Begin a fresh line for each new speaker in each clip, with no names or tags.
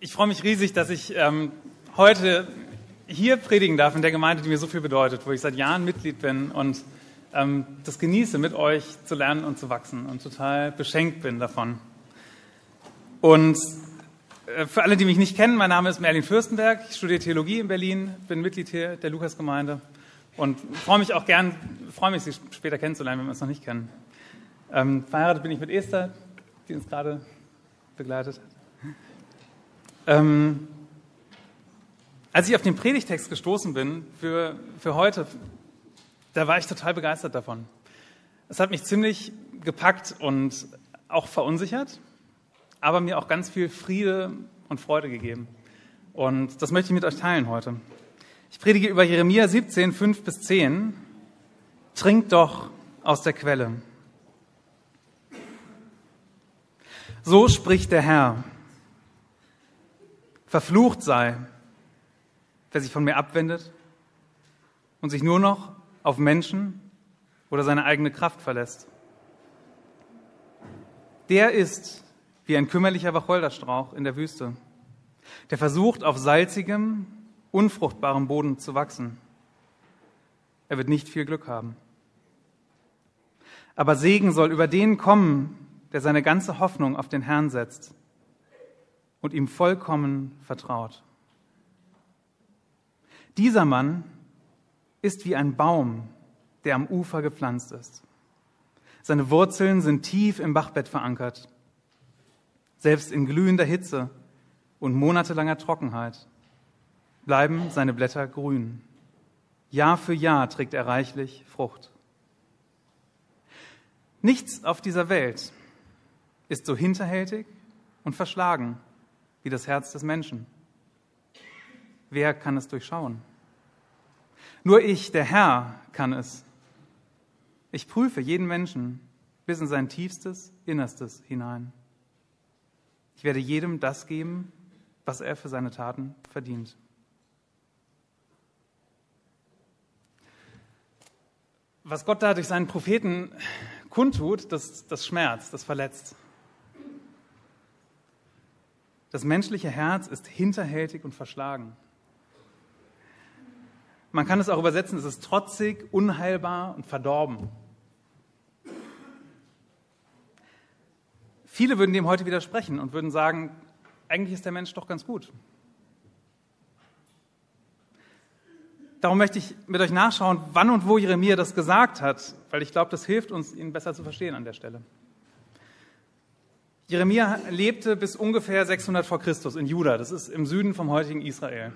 Ich freue mich riesig, dass ich ähm, heute hier predigen darf in der Gemeinde, die mir so viel bedeutet, wo ich seit Jahren Mitglied bin und ähm, das genieße, mit euch zu lernen und zu wachsen und total beschenkt bin davon. Und äh, für alle, die mich nicht kennen, mein Name ist Merlin Fürstenberg. Ich studiere Theologie in Berlin, bin Mitglied hier der Lukasgemeinde und freue mich auch gern, freue mich, Sie später kennenzulernen, wenn wir uns noch nicht kennen. Ähm, verheiratet bin ich mit Esther, die uns gerade begleitet hat. Ähm, als ich auf den Predigtext gestoßen bin für, für heute, da war ich total begeistert davon. Es hat mich ziemlich gepackt und auch verunsichert, aber mir auch ganz viel Friede und Freude gegeben. Und das möchte ich mit euch teilen heute. Ich predige über Jeremia 17, 5 bis 10. Trinkt doch aus der Quelle. So spricht der Herr. Verflucht sei, wer sich von mir abwendet und sich nur noch auf Menschen oder seine eigene Kraft verlässt. Der ist wie ein kümmerlicher Wacholderstrauch in der Wüste, der versucht, auf salzigem, unfruchtbarem Boden zu wachsen. Er wird nicht viel Glück haben. Aber Segen soll über den kommen, der seine ganze Hoffnung auf den Herrn setzt und ihm vollkommen vertraut. Dieser Mann ist wie ein Baum, der am Ufer gepflanzt ist. Seine Wurzeln sind tief im Bachbett verankert. Selbst in glühender Hitze und monatelanger Trockenheit bleiben seine Blätter grün. Jahr für Jahr trägt er reichlich Frucht. Nichts auf dieser Welt ist so hinterhältig und verschlagen wie das Herz des Menschen. Wer kann es durchschauen? Nur ich, der Herr, kann es. Ich prüfe jeden Menschen bis in sein tiefstes Innerstes hinein. Ich werde jedem das geben, was er für seine Taten verdient. Was Gott da durch seinen Propheten kundtut, das, das schmerzt, das verletzt. Das menschliche Herz ist hinterhältig und verschlagen. Man kann es auch übersetzen, es ist trotzig, unheilbar und verdorben. Viele würden dem heute widersprechen und würden sagen, eigentlich ist der Mensch doch ganz gut. Darum möchte ich mit euch nachschauen, wann und wo Jeremia das gesagt hat, weil ich glaube, das hilft uns, ihn besser zu verstehen an der Stelle. Jeremia lebte bis ungefähr 600 vor Christus in Juda. Das ist im Süden vom heutigen Israel.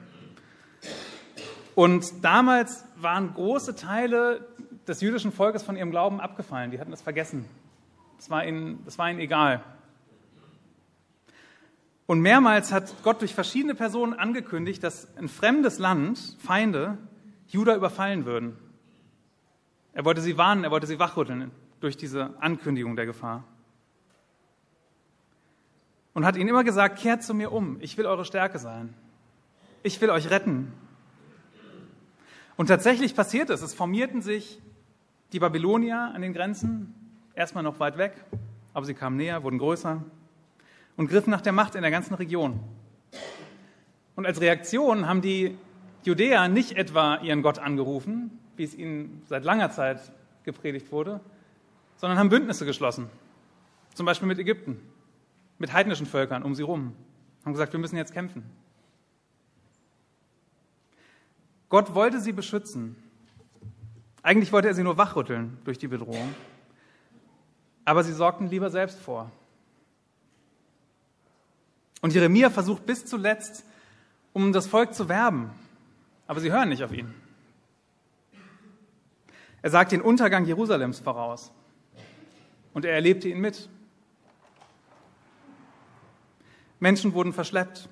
Und damals waren große Teile des jüdischen Volkes von ihrem Glauben abgefallen. Die hatten das vergessen. Das war ihnen, das war ihnen egal. Und mehrmals hat Gott durch verschiedene Personen angekündigt, dass ein fremdes Land, Feinde, Juda überfallen würden. Er wollte sie warnen, er wollte sie wachrütteln durch diese Ankündigung der Gefahr und hat ihnen immer gesagt, kehrt zu mir um, ich will eure Stärke sein. Ich will euch retten. Und tatsächlich passiert es. Es formierten sich die Babylonier an den Grenzen, erstmal noch weit weg, aber sie kamen näher, wurden größer und griffen nach der Macht in der ganzen Region. Und als Reaktion haben die Judäer nicht etwa ihren Gott angerufen, wie es ihnen seit langer Zeit gepredigt wurde, sondern haben Bündnisse geschlossen, zum Beispiel mit Ägypten mit heidnischen Völkern um sie rum, haben gesagt, wir müssen jetzt kämpfen. Gott wollte sie beschützen. Eigentlich wollte er sie nur wachrütteln durch die Bedrohung. Aber sie sorgten lieber selbst vor. Und Jeremia versucht bis zuletzt, um das Volk zu werben. Aber sie hören nicht auf ihn. Er sagt den Untergang Jerusalems voraus. Und er erlebte ihn mit. Menschen wurden verschleppt.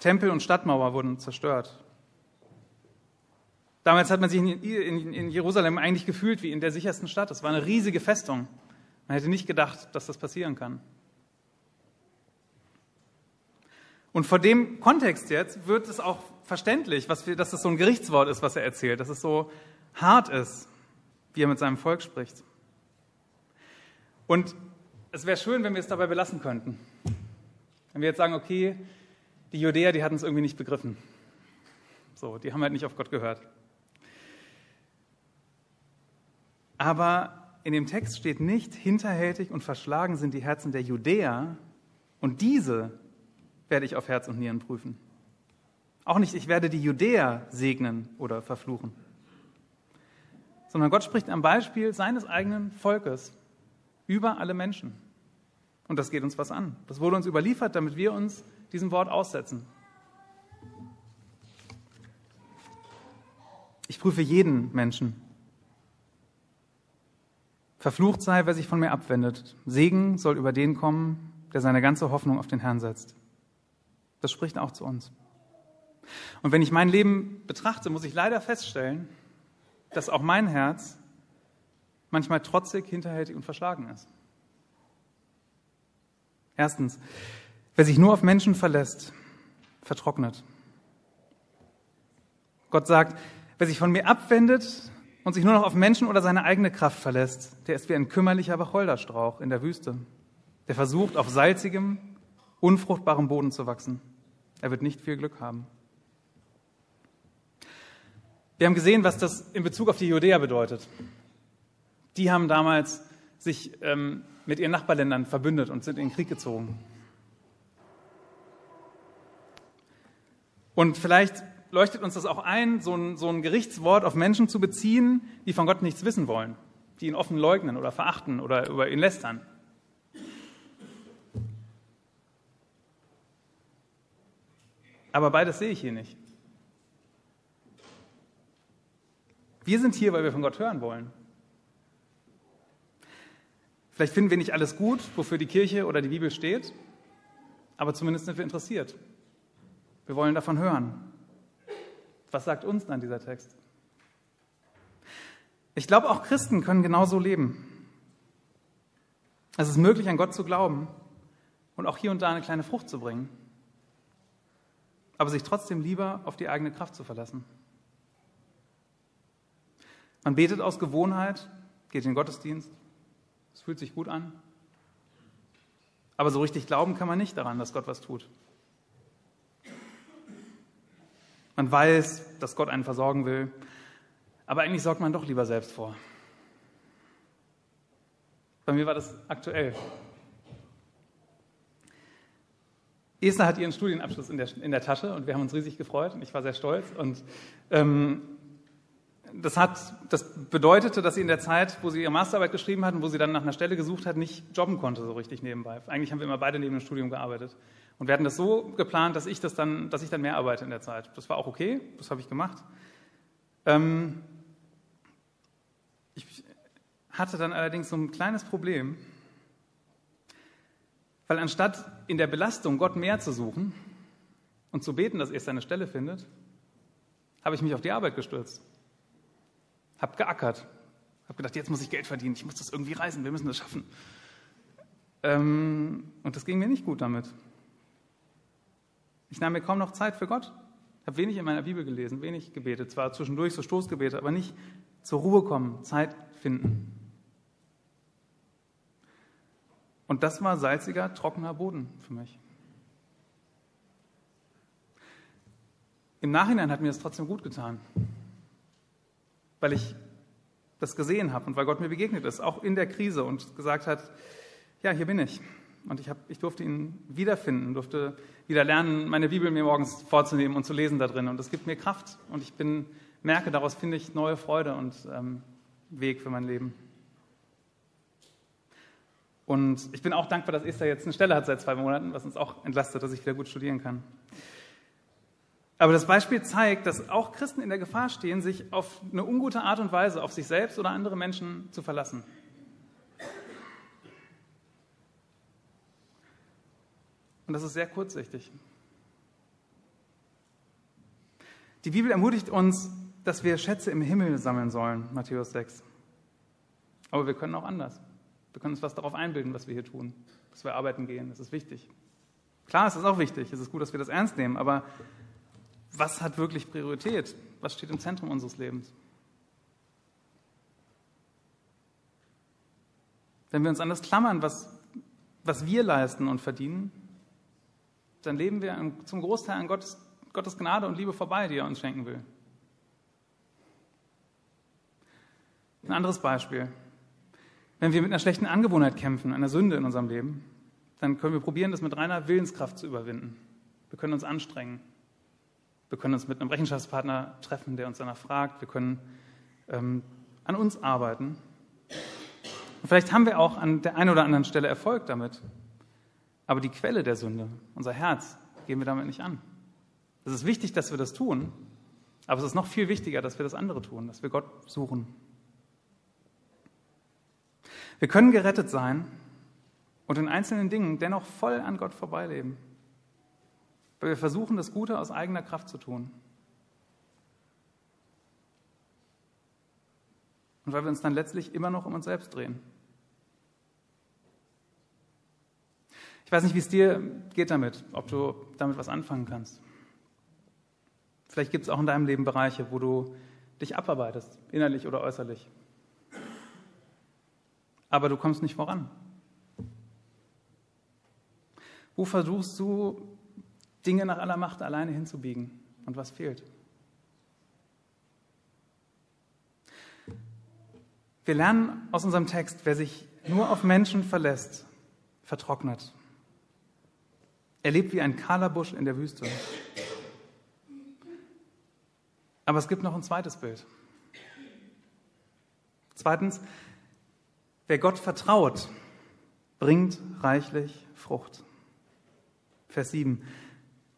Tempel und Stadtmauer wurden zerstört. Damals hat man sich in, Jerusalem eigentlich gefühlt wie in der sichersten Stadt. Es war eine riesige Festung. Man hätte nicht gedacht, dass das passieren kann. Und vor dem Kontext jetzt wird es auch verständlich, wir, dass das so ein Gerichtswort ist, was er erzählt, dass es so hart ist, wie er mit seinem Volk spricht. Und es wäre schön, wenn wir es dabei belassen könnten. Wenn wir jetzt sagen, okay, Die Judäer, die hatten es irgendwie nicht begriffen. So, die haben halt nicht auf Gott gehört. Aber in dem Text steht nicht, hinterhältig und verschlagen sind die Herzen der Judäer und diese werde ich auf Herz und Nieren prüfen. Auch nicht, ich werde die Judäer segnen oder verfluchen, sondern Gott spricht am Beispiel seines eigenen Volkes über alle Menschen. Und das geht uns was an. Das wurde uns überliefert, damit wir uns diesem Wort aussetzen. Ich prüfe jeden Menschen. Verflucht sei, wer sich von mir abwendet. Segen soll über den kommen, der seine ganze Hoffnung auf den Herrn setzt. Das spricht auch zu uns. Und wenn ich mein Leben betrachte, muss ich leider feststellen, dass auch mein Herz manchmal trotzig, hinterhältig und verschlagen ist. Erstens, wer sich nur auf Menschen verlässt, vertrocknet. Gott sagt, wer sich von mir abwendet und sich nur noch auf Menschen oder seine eigene Kraft verlässt, der ist wie ein kümmerlicher Wacholderstrauch in der Wüste. Der versucht, auf salzigem, unfruchtbarem Boden zu wachsen. Er wird nicht viel Glück haben. Wir haben gesehen, was das in Bezug auf die Judäer bedeutet. Die haben damals sich ähm, mit ihren Nachbarländern verbündet und sind in den Krieg gezogen. Und vielleicht leuchtet uns das auch ein, so ein, so ein Gerichtswort auf Menschen zu beziehen, die von Gott nichts wissen wollen, die ihn offen leugnen oder verachten oder über ihn lästern. Aber beides sehe ich hier nicht. Wir sind hier, weil wir von Gott hören wollen. Vielleicht finden wir nicht alles gut, wofür die Kirche oder die Bibel steht, aber zumindest sind wir interessiert. Wir wollen davon hören. Was sagt uns dann dieser Text? Ich glaube, auch Christen können genauso leben. Es ist möglich, an Gott zu glauben und auch hier und da eine kleine Frucht zu bringen, aber sich trotzdem lieber auf die eigene Kraft zu verlassen. Man betet aus Gewohnheit, geht in den Gottesdienst, es fühlt sich gut an. Aber so richtig glauben kann man nicht daran, dass Gott was tut. Man weiß, dass Gott einen versorgen will, aber eigentlich sorgt man doch lieber selbst vor. Bei mir war das aktuell. Esther hat ihren Studienabschluss in der, in der Tasche und wir haben uns riesig gefreut und ich war sehr stolz. Und ähm, das, hat, das bedeutete, dass sie in der Zeit, wo sie ihre Masterarbeit geschrieben hatten, wo sie dann nach einer Stelle gesucht hat, nicht jobben konnte so richtig nebenbei. Eigentlich haben wir immer beide neben dem Studium gearbeitet. Und wir hatten das so geplant, dass ich, das dann, dass ich dann mehr arbeite in der Zeit. Das war auch okay, das habe ich gemacht. Ähm, ich hatte dann allerdings so ein kleines Problem, weil anstatt in der Belastung Gott mehr zu suchen und zu beten, dass er seine Stelle findet, habe ich mich auf die Arbeit gestürzt habe geackert, habe gedacht, jetzt muss ich Geld verdienen, ich muss das irgendwie reisen, wir müssen das schaffen. Ähm, und das ging mir nicht gut damit. Ich nahm mir kaum noch Zeit für Gott, habe wenig in meiner Bibel gelesen, wenig gebetet, zwar zwischendurch so Stoßgebete, aber nicht zur Ruhe kommen, Zeit finden. Und das war salziger, trockener Boden für mich. Im Nachhinein hat mir das trotzdem gut getan weil ich das gesehen habe und weil Gott mir begegnet ist, auch in der Krise und gesagt hat, ja, hier bin ich. Und ich, hab, ich durfte ihn wiederfinden, durfte wieder lernen, meine Bibel mir morgens vorzunehmen und zu lesen da drin. Und das gibt mir Kraft. Und ich bin, merke, daraus finde ich neue Freude und ähm, Weg für mein Leben. Und ich bin auch dankbar, dass Esther jetzt eine Stelle hat seit zwei Monaten, was uns auch entlastet, dass ich wieder gut studieren kann. Aber das Beispiel zeigt, dass auch Christen in der Gefahr stehen, sich auf eine ungute Art und Weise auf sich selbst oder andere Menschen zu verlassen. Und das ist sehr kurzsichtig. Die Bibel ermutigt uns, dass wir Schätze im Himmel sammeln sollen, Matthäus 6. Aber wir können auch anders. Wir können uns was darauf einbilden, was wir hier tun, dass wir arbeiten gehen. Das ist wichtig. Klar, es ist auch wichtig. Es ist gut, dass wir das ernst nehmen. Aber was hat wirklich Priorität? Was steht im Zentrum unseres Lebens? Wenn wir uns an das klammern, was, was wir leisten und verdienen, dann leben wir zum Großteil an Gottes, Gottes Gnade und Liebe vorbei, die er uns schenken will. Ein anderes Beispiel. Wenn wir mit einer schlechten Angewohnheit kämpfen, einer Sünde in unserem Leben, dann können wir probieren, das mit reiner Willenskraft zu überwinden. Wir können uns anstrengen. Wir können uns mit einem Rechenschaftspartner treffen, der uns danach fragt. Wir können ähm, an uns arbeiten. Und vielleicht haben wir auch an der einen oder anderen Stelle Erfolg damit. Aber die Quelle der Sünde, unser Herz, gehen wir damit nicht an. Es ist wichtig, dass wir das tun, aber es ist noch viel wichtiger, dass wir das andere tun, dass wir Gott suchen. Wir können gerettet sein und in einzelnen Dingen dennoch voll an Gott vorbeileben, weil wir versuchen, das Gute aus eigener Kraft zu tun. Und weil wir uns dann letztlich immer noch um uns selbst drehen. Ich weiß nicht, wie es dir geht damit, ob du damit was anfangen kannst. Vielleicht gibt es auch in deinem Leben Bereiche, wo du dich abarbeitest, innerlich oder äußerlich. Aber du kommst nicht voran. Wo versuchst du, Dinge nach aller Macht alleine hinzubiegen? Und was fehlt? Wir lernen aus unserem Text, wer sich nur auf Menschen verlässt, vertrocknet. Er lebt wie ein kahler Busch in der Wüste. Aber es gibt noch ein zweites Bild. Zweitens, wer Gott vertraut, bringt reichlich Frucht. Vers 7.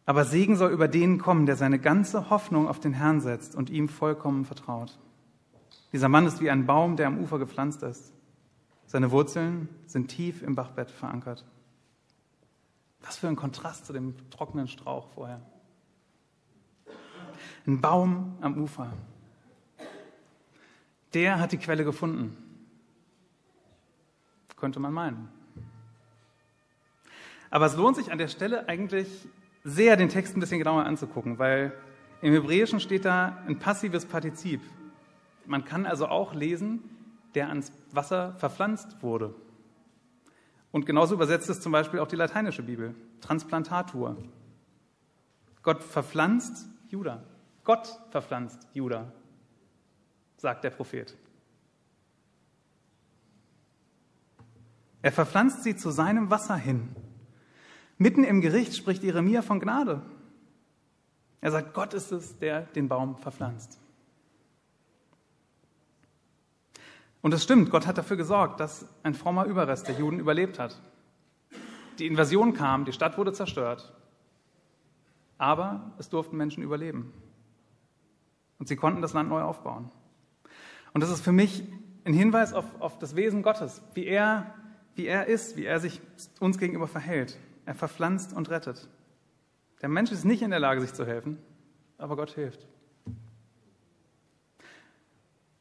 Aber Segen soll über den kommen, der seine ganze Hoffnung auf den Herrn setzt und ihm vollkommen vertraut. Dieser Mann ist wie ein Baum, der am Ufer gepflanzt ist. Seine Wurzeln sind tief im Bachbett verankert. Was für ein Kontrast zu dem trockenen Strauch vorher. Ein Baum am Ufer. Der hat die Quelle gefunden. Könnte man meinen. Aber es lohnt sich an der Stelle eigentlich sehr, den Text ein bisschen genauer anzugucken, weil im Hebräischen steht da ein passives Partizip. Man kann also auch lesen, der ans Wasser verpflanzt wurde. Und genauso übersetzt es zum Beispiel auch die lateinische Bibel, Transplantatur. Gott verpflanzt Juda. Gott verpflanzt Juda, sagt der Prophet. Er verpflanzt sie zu seinem Wasser hin. Mitten im Gericht spricht Jeremia von Gnade. Er sagt, Gott ist es, der den Baum verpflanzt. Und es stimmt, Gott hat dafür gesorgt, dass ein frommer Überrest der Juden überlebt hat. Die Invasion kam, die Stadt wurde zerstört, aber es durften Menschen überleben. Und sie konnten das Land neu aufbauen. Und das ist für mich ein Hinweis auf, auf das Wesen Gottes, wie er, wie er ist, wie er sich uns gegenüber verhält. Er verpflanzt und rettet. Der Mensch ist nicht in der Lage, sich zu helfen, aber Gott hilft.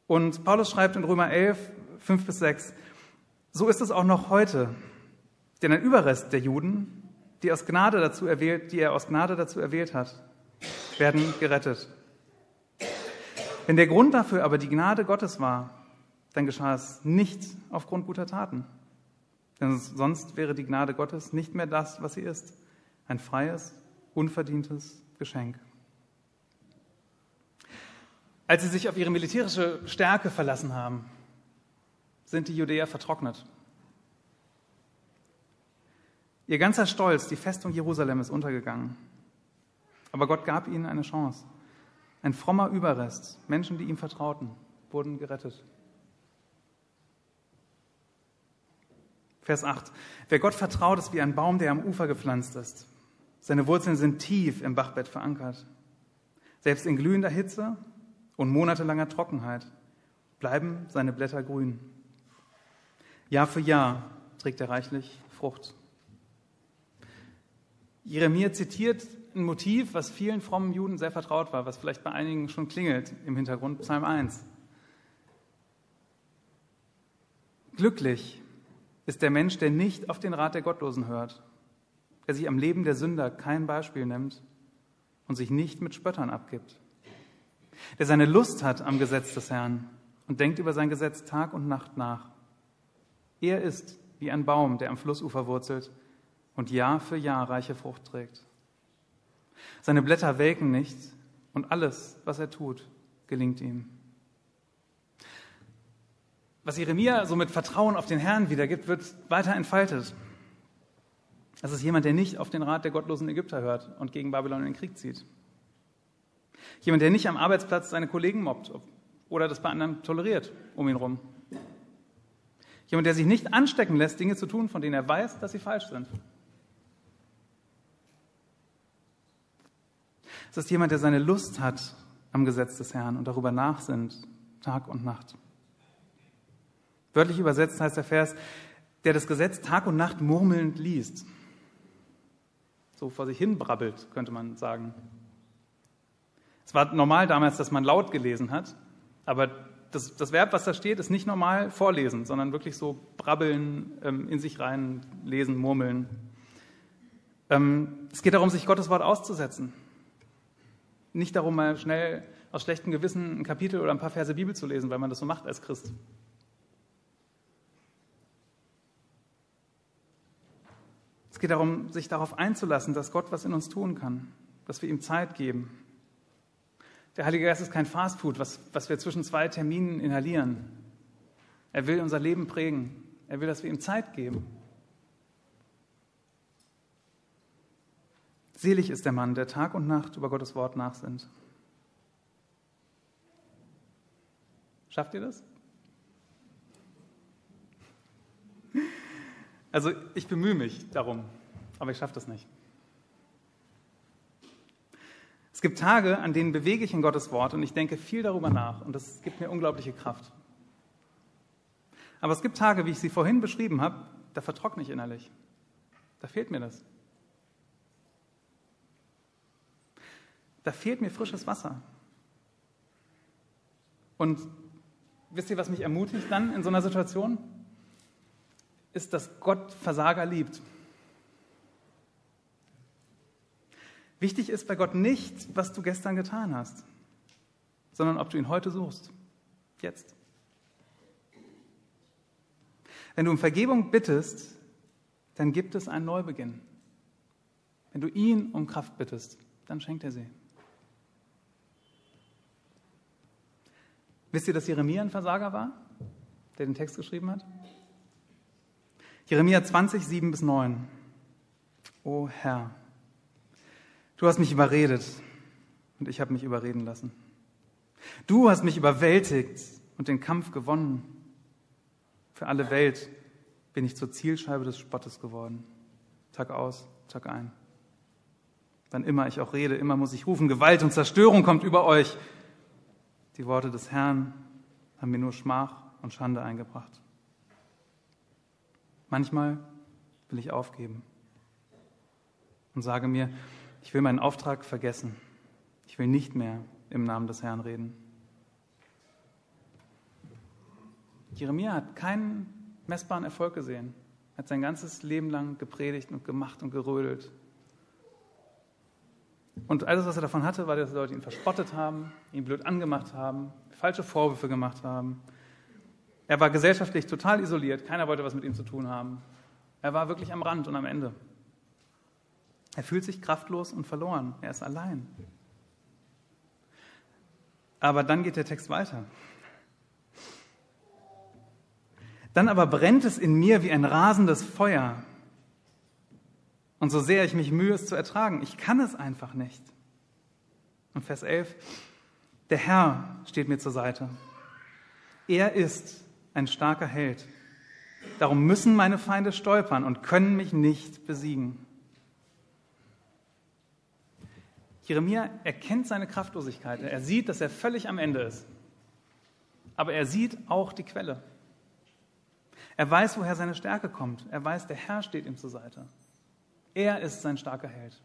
Und Paulus schreibt in Römer 11, 5 bis 6, so ist es auch noch heute. Denn ein Überrest der Juden, die, aus Gnade dazu erwählt, die er aus Gnade dazu erwählt hat, werden gerettet. Wenn der Grund dafür aber die Gnade Gottes war, dann geschah es nicht aufgrund guter Taten. Denn sonst wäre die Gnade Gottes nicht mehr das, was sie ist. Ein freies, unverdientes Geschenk. Als sie sich auf ihre militärische Stärke verlassen haben, sind die Judäer vertrocknet. Ihr ganzer Stolz, die Festung Jerusalem ist untergegangen. Aber Gott gab ihnen eine Chance. Ein frommer Überrest, Menschen, die ihm vertrauten, wurden gerettet. Vers 8. Wer Gott vertraut, ist wie ein Baum, der am Ufer gepflanzt ist. Seine Wurzeln sind tief im Bachbett verankert. Selbst in glühender Hitze und monatelanger Trockenheit bleiben seine Blätter grün. Jahr für Jahr trägt er reichlich Frucht. Jeremia zitiert ein Motiv, was vielen frommen Juden sehr vertraut war, was vielleicht bei einigen schon klingelt im Hintergrund, Psalm 1. Glücklich ist der Mensch, der nicht auf den Rat der Gottlosen hört, der sich am Leben der Sünder kein Beispiel nimmt und sich nicht mit Spöttern abgibt, der seine Lust hat am Gesetz des Herrn und denkt über sein Gesetz Tag und Nacht nach. Er ist wie ein Baum, der am Flussufer wurzelt und Jahr für Jahr reiche Frucht trägt. Seine Blätter welken nicht und alles, was er tut, gelingt ihm. Was Jeremia so mit Vertrauen auf den Herrn wiedergibt, wird weiter entfaltet. Das ist jemand, der nicht auf den Rat der gottlosen Ägypter hört und gegen Babylon in den Krieg zieht. Jemand, der nicht am Arbeitsplatz seine Kollegen mobbt oder das bei anderen toleriert um ihn herum. Jemand, der sich nicht anstecken lässt, Dinge zu tun, von denen er weiß, dass sie falsch sind. Es ist jemand, der seine Lust hat am Gesetz des Herrn und darüber nachsinnt, Tag und Nacht. Wörtlich übersetzt heißt der Vers, der das Gesetz Tag und Nacht murmelnd liest. So vor sich hin brabbelt, könnte man sagen. Es war normal damals, dass man laut gelesen hat, aber das, das Verb, was da steht, ist nicht normal vorlesen, sondern wirklich so brabbeln, ähm, in sich rein lesen, murmeln. Ähm, es geht darum, sich Gottes Wort auszusetzen. Nicht darum, mal schnell aus schlechtem Gewissen ein Kapitel oder ein paar Verse Bibel zu lesen, weil man das so macht als Christ. Es geht darum, sich darauf einzulassen, dass Gott was in uns tun kann, dass wir ihm Zeit geben. Der Heilige Geist ist kein Fastfood, was, was wir zwischen zwei Terminen inhalieren. Er will unser Leben prägen. Er will, dass wir ihm Zeit geben. Selig ist der Mann, der Tag und Nacht über Gottes Wort nachsinnt. Schafft ihr das? Also ich bemühe mich darum, aber ich schaffe das nicht. Es gibt Tage, an denen bewege ich in Gottes Wort und ich denke viel darüber nach und das gibt mir unglaubliche Kraft. Aber es gibt Tage, wie ich sie vorhin beschrieben habe, da vertrockne ich innerlich. Da fehlt mir das. Da fehlt mir frisches Wasser. Und wisst ihr, was mich ermutigt dann in so einer Situation? Ist, dass Gott Versager liebt. Wichtig ist bei Gott nicht, was du gestern getan hast, sondern ob du ihn heute suchst. Jetzt. Wenn du um Vergebung bittest, dann gibt es einen Neubeginn. Wenn du ihn um Kraft bittest, dann schenkt er sie. Wisst ihr, dass Jeremia ein Versager war, der den Text geschrieben hat? Jeremia 20, 7 bis 9. O Herr, du hast mich überredet und ich habe mich überreden lassen. Du hast mich überwältigt und den Kampf gewonnen. Für alle Welt bin ich zur Zielscheibe des Spottes geworden. Tag aus, Tag ein. Wann immer ich auch rede, immer muss ich rufen, Gewalt und Zerstörung kommt über euch. Die Worte des Herrn haben mir nur Schmach und Schande eingebracht. Manchmal will ich aufgeben und sage mir, ich will meinen Auftrag vergessen. Ich will nicht mehr im Namen des Herrn reden. Jeremia hat keinen messbaren Erfolg gesehen. Er hat sein ganzes Leben lang gepredigt und gemacht und gerödelt. Und alles, was er davon hatte, war, dass Leute ihn verspottet haben, ihn blöd angemacht haben, falsche Vorwürfe gemacht haben, er war gesellschaftlich total isoliert, keiner wollte was mit ihm zu tun haben. Er war wirklich am Rand und am Ende. Er fühlt sich kraftlos und verloren, er ist allein. Aber dann geht der Text weiter. Dann aber brennt es in mir wie ein rasendes Feuer. Und so sehr ich mich mühe, es zu ertragen, ich kann es einfach nicht. Und Vers 11, der Herr steht mir zur Seite. Er ist ein starker Held. Darum müssen meine Feinde stolpern und können mich nicht besiegen. Jeremia erkennt seine Kraftlosigkeit. Er sieht, dass er völlig am Ende ist. Aber er sieht auch die Quelle. Er weiß, woher seine Stärke kommt. Er weiß, der Herr steht ihm zur Seite. Er ist sein starker Held.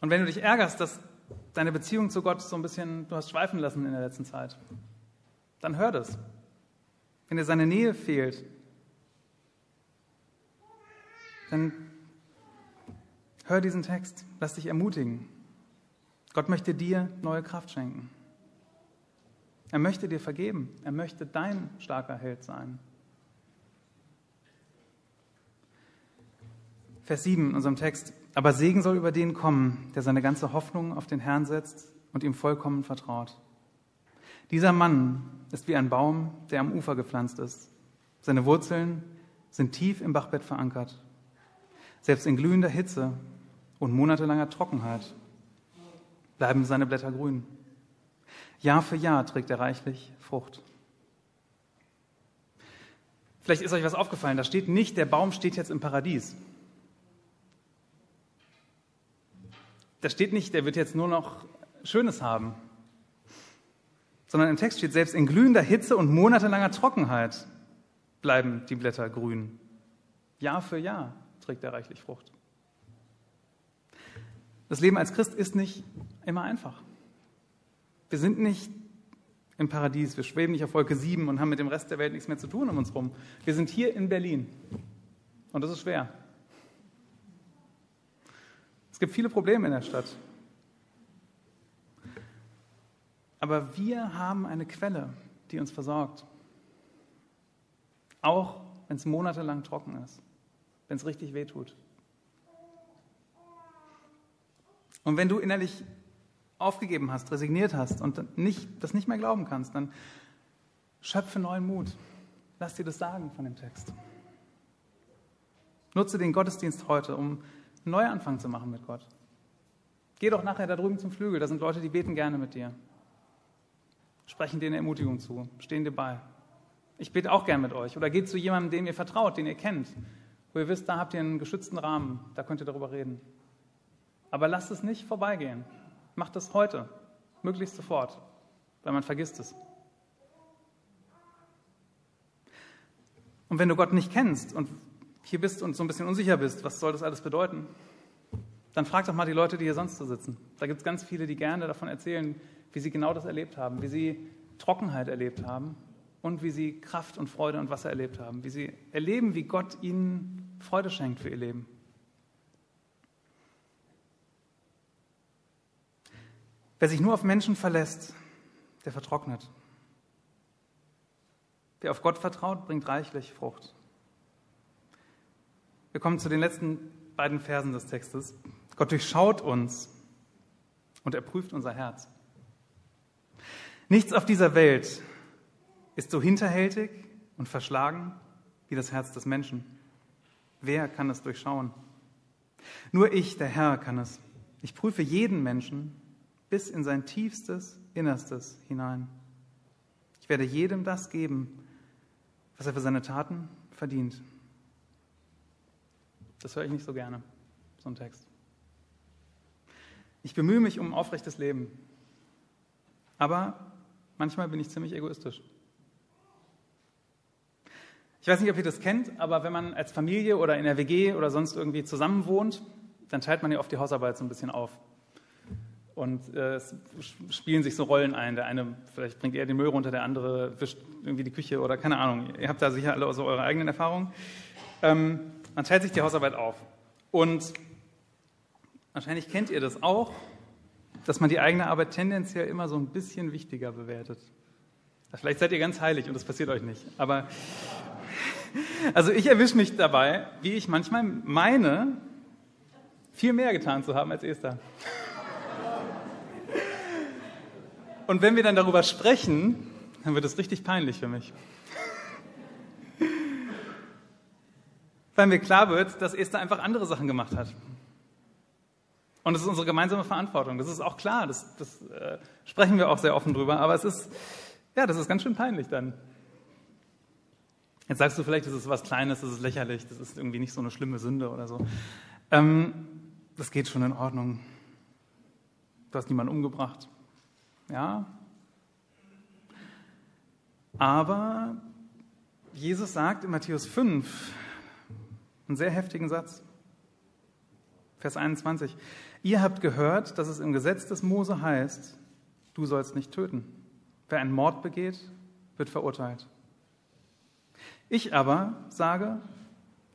Und wenn du dich ärgerst, dass deine Beziehung zu Gott so ein bisschen, du hast schweifen lassen in der letzten Zeit, dann hör das. Wenn dir seine Nähe fehlt, dann hör diesen Text, lass dich ermutigen. Gott möchte dir neue Kraft schenken. Er möchte dir vergeben. Er möchte dein starker Held sein. Vers 7 in unserem Text. Aber Segen soll über den kommen, der seine ganze Hoffnung auf den Herrn setzt und ihm vollkommen vertraut. Dieser Mann ist wie ein Baum, der am Ufer gepflanzt ist. Seine Wurzeln sind tief im Bachbett verankert. Selbst in glühender Hitze und monatelanger Trockenheit bleiben seine Blätter grün. Jahr für Jahr trägt er reichlich Frucht. Vielleicht ist euch was aufgefallen, da steht nicht, der Baum steht jetzt im Paradies. Da steht nicht, der wird jetzt nur noch Schönes haben, sondern im Text steht, selbst in glühender Hitze und monatelanger Trockenheit bleiben die Blätter grün. Jahr für Jahr trägt er reichlich Frucht. Das Leben als Christ ist nicht immer einfach. Wir sind nicht im Paradies, wir schweben nicht auf Wolke 7 und haben mit dem Rest der Welt nichts mehr zu tun um uns herum. Wir sind hier in Berlin und das ist schwer. Es gibt viele Probleme in der Stadt. Aber wir haben eine Quelle, die uns versorgt. Auch wenn es monatelang trocken ist, wenn es richtig weh tut. Und wenn du innerlich aufgegeben hast, resigniert hast und nicht, das nicht mehr glauben kannst, dann schöpfe neuen Mut. Lass dir das sagen von dem Text. Nutze den Gottesdienst heute, um einen Neuanfang zu machen mit Gott. Geh doch nachher da drüben zum Flügel, da sind Leute, die beten gerne mit dir. Sprechen dir eine Ermutigung zu, stehen dir bei. Ich bete auch gern mit euch. Oder geht zu jemandem, dem ihr vertraut, den ihr kennt, wo ihr wisst, da habt ihr einen geschützten Rahmen, da könnt ihr darüber reden. Aber lasst es nicht vorbeigehen. Macht es heute, möglichst sofort, weil man vergisst es. Und wenn du Gott nicht kennst und hier bist und so ein bisschen unsicher bist, was soll das alles bedeuten, dann frag doch mal die Leute, die hier sonst so sitzen. Da gibt es ganz viele, die gerne davon erzählen, wie sie genau das erlebt haben, wie sie Trockenheit erlebt haben und wie sie Kraft und Freude und Wasser erlebt haben, wie sie erleben, wie Gott ihnen Freude schenkt für ihr Leben. Wer sich nur auf Menschen verlässt, der vertrocknet. Wer auf Gott vertraut, bringt reichlich Frucht. Wir kommen zu den letzten beiden Versen des Textes. Gott durchschaut uns und er prüft unser Herz. Nichts auf dieser Welt ist so hinterhältig und verschlagen wie das Herz des Menschen. Wer kann es durchschauen? Nur ich, der Herr, kann es. Ich prüfe jeden Menschen bis in sein tiefstes Innerstes hinein. Ich werde jedem das geben, was er für seine Taten verdient. Das höre ich nicht so gerne, so ein Text. Ich bemühe mich um ein aufrechtes Leben, aber manchmal bin ich ziemlich egoistisch. Ich weiß nicht, ob ihr das kennt, aber wenn man als Familie oder in der WG oder sonst irgendwie zusammen wohnt, dann teilt man ja oft die Hausarbeit so ein bisschen auf. Und äh, es spielen sich so Rollen ein. Der eine vielleicht bringt eher den Müll runter, der andere wischt irgendwie die Küche oder keine Ahnung. Ihr habt da sicher alle so eure eigenen Erfahrungen. Ähm, man teilt sich die Hausarbeit auf. Und wahrscheinlich kennt ihr das auch, dass man die eigene Arbeit tendenziell immer so ein bisschen wichtiger bewertet. Vielleicht seid ihr ganz heilig und das passiert euch nicht. Aber also ich erwische mich dabei, wie ich manchmal meine, viel mehr getan zu haben als Esther. Und wenn wir dann darüber sprechen, dann wird es richtig peinlich für mich. Weil mir klar wird, dass Esther einfach andere Sachen gemacht hat. Und das ist unsere gemeinsame Verantwortung. Das ist auch klar, das, das äh, sprechen wir auch sehr offen drüber, aber es ist, ja, das ist ganz schön peinlich dann. Jetzt sagst du vielleicht, das ist was Kleines, das ist lächerlich, das ist irgendwie nicht so eine schlimme Sünde oder so. Ähm, das geht schon in Ordnung. Du hast niemanden umgebracht. Ja. Aber Jesus sagt in Matthäus 5 einen sehr heftigen Satz. Vers 21. Ihr habt gehört, dass es im Gesetz des Mose heißt, du sollst nicht töten. Wer einen Mord begeht, wird verurteilt. Ich aber sage,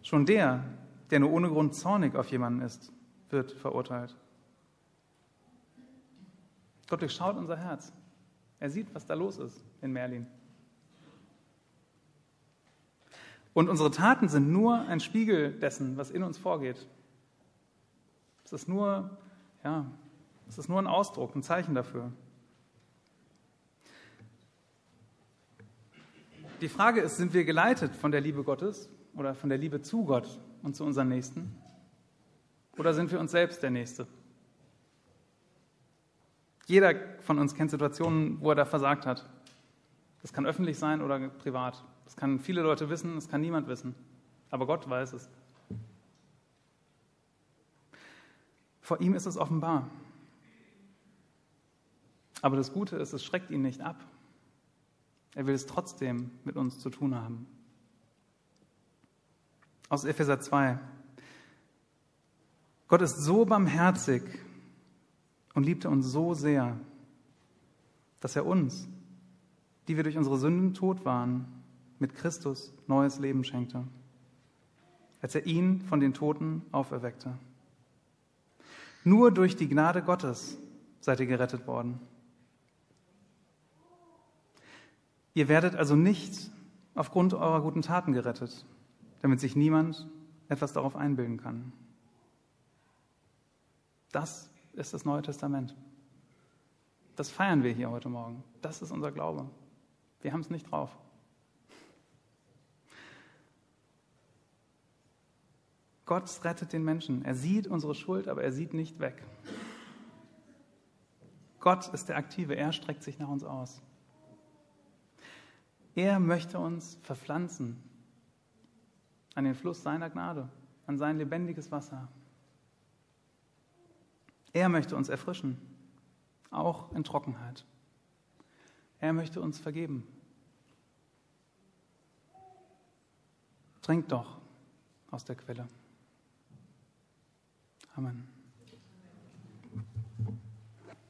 schon der, der nur ohne Grund zornig auf jemanden ist, wird verurteilt. Gott durchschaut unser Herz. Er sieht, was da los ist in Merlin. Und unsere Taten sind nur ein Spiegel dessen, was in uns vorgeht. Es ist nur, ja, es ist nur ein Ausdruck, ein Zeichen dafür. Die Frage ist, sind wir geleitet von der Liebe Gottes oder von der Liebe zu Gott und zu unseren Nächsten? Oder sind wir uns selbst der Nächste? Jeder von uns kennt Situationen, wo er da versagt hat. Das kann öffentlich sein oder privat. Das kann viele Leute wissen, das kann niemand wissen. Aber Gott weiß es. Vor ihm ist es offenbar. Aber das Gute ist, es schreckt ihn nicht ab. Er will es trotzdem mit uns zu tun haben. Aus Epheser 2. Gott ist so barmherzig und liebte uns so sehr, dass er uns, die wir durch unsere Sünden tot waren, mit Christus neues Leben schenkte, als er ihn von den Toten auferweckte. Nur durch die Gnade Gottes seid ihr gerettet worden. Ihr werdet also nicht aufgrund eurer guten Taten gerettet, damit sich niemand etwas darauf einbilden kann. Das ist das Neue Testament. Das feiern wir hier heute Morgen. Das ist unser Glaube. Wir haben es nicht drauf. Gott rettet den Menschen. Er sieht unsere Schuld, aber er sieht nicht weg. Gott ist der Aktive. Er streckt sich nach uns aus. Er möchte uns verpflanzen an den Fluss seiner Gnade, an sein lebendiges Wasser. Er möchte uns erfrischen, auch in Trockenheit. Er möchte uns vergeben. Trinkt doch aus der Quelle. Amen.